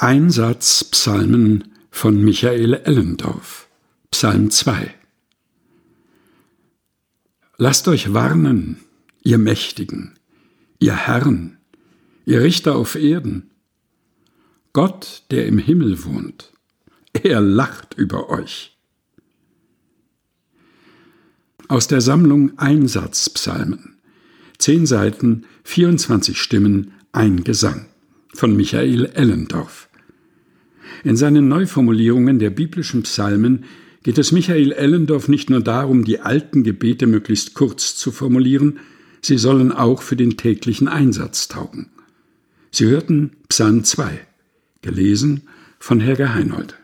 Einsatzpsalmen von Michael Ellendorf Psalm 2 Lasst euch warnen, ihr Mächtigen, ihr Herren, ihr Richter auf Erden. Gott, der im Himmel wohnt, er lacht über euch. Aus der Sammlung Einsatzpsalmen. Zehn Seiten, 24 Stimmen, ein Gesang von Michael Ellendorf. In seinen Neuformulierungen der biblischen Psalmen geht es Michael Ellendorf nicht nur darum, die alten Gebete möglichst kurz zu formulieren, sie sollen auch für den täglichen Einsatz taugen. Sie hörten Psalm 2, gelesen von Helga Heinold.